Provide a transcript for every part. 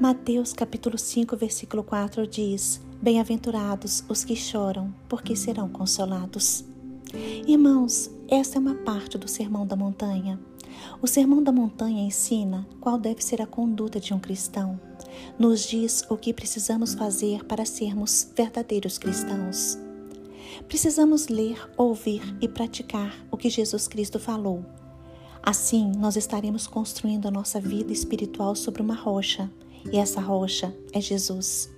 Mateus capítulo 5, versículo 4 diz: Bem-aventurados os que choram, porque serão consolados. Irmãos, esta é uma parte do Sermão da Montanha. O Sermão da Montanha ensina qual deve ser a conduta de um cristão. Nos diz o que precisamos fazer para sermos verdadeiros cristãos. Precisamos ler, ouvir e praticar o que Jesus Cristo falou. Assim, nós estaremos construindo a nossa vida espiritual sobre uma rocha e essa rocha é Jesus.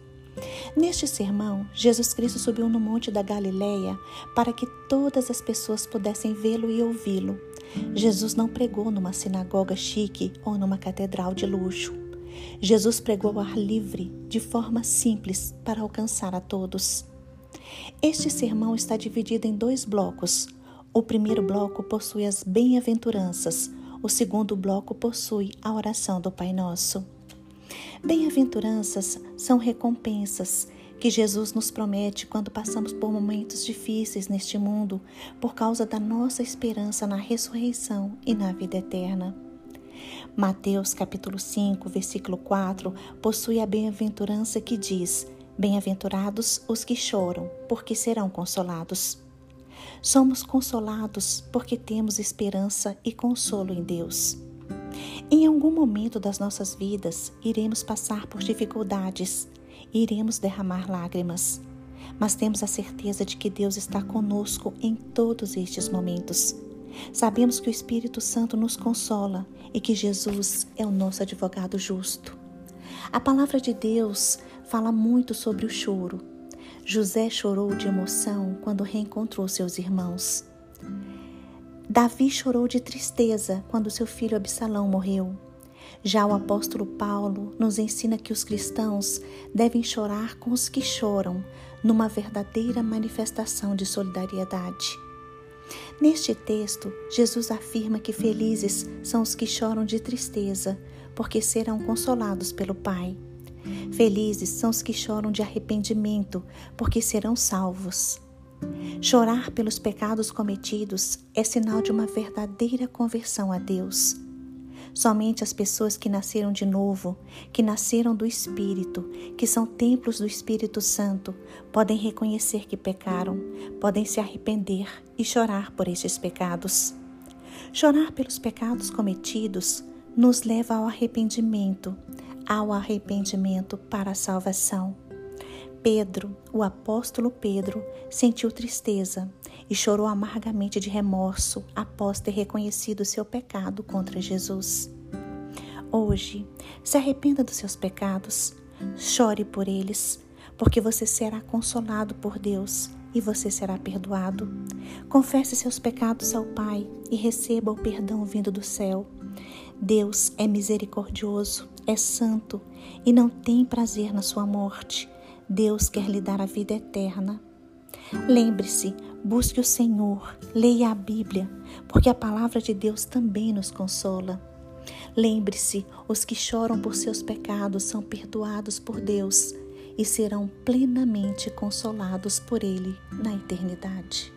Neste sermão, Jesus Cristo subiu no monte da Galileia para que todas as pessoas pudessem vê-lo e ouvi-lo. Jesus não pregou numa sinagoga chique ou numa catedral de luxo. Jesus pregou ao ar livre, de forma simples, para alcançar a todos. Este sermão está dividido em dois blocos. O primeiro bloco possui as bem-aventuranças, o segundo bloco possui a oração do Pai Nosso. Bem-aventuranças são recompensas que Jesus nos promete quando passamos por momentos difíceis neste mundo por causa da nossa esperança na ressurreição e na vida eterna. Mateus capítulo 5, versículo 4 possui a bem-aventurança que diz: Bem-aventurados os que choram, porque serão consolados. Somos consolados porque temos esperança e consolo em Deus. Em algum momento das nossas vidas, iremos passar por dificuldades, iremos derramar lágrimas, mas temos a certeza de que Deus está conosco em todos estes momentos. Sabemos que o Espírito Santo nos consola e que Jesus é o nosso advogado justo. A palavra de Deus fala muito sobre o choro. José chorou de emoção quando reencontrou seus irmãos. Davi chorou de tristeza quando seu filho Absalão morreu. Já o apóstolo Paulo nos ensina que os cristãos devem chorar com os que choram, numa verdadeira manifestação de solidariedade. Neste texto, Jesus afirma que felizes são os que choram de tristeza, porque serão consolados pelo Pai. Felizes são os que choram de arrependimento, porque serão salvos. Chorar pelos pecados cometidos é sinal de uma verdadeira conversão a Deus. Somente as pessoas que nasceram de novo, que nasceram do Espírito, que são templos do Espírito Santo, podem reconhecer que pecaram, podem se arrepender e chorar por estes pecados. Chorar pelos pecados cometidos nos leva ao arrependimento, ao arrependimento para a salvação. Pedro, o apóstolo Pedro, sentiu tristeza e chorou amargamente de remorso após ter reconhecido seu pecado contra Jesus. Hoje, se arrependa dos seus pecados, chore por eles, porque você será consolado por Deus e você será perdoado. Confesse seus pecados ao Pai e receba o perdão vindo do céu. Deus é misericordioso, é santo e não tem prazer na sua morte. Deus quer lhe dar a vida eterna. Lembre-se, busque o Senhor, leia a Bíblia, porque a palavra de Deus também nos consola. Lembre-se, os que choram por seus pecados são perdoados por Deus e serão plenamente consolados por Ele na eternidade.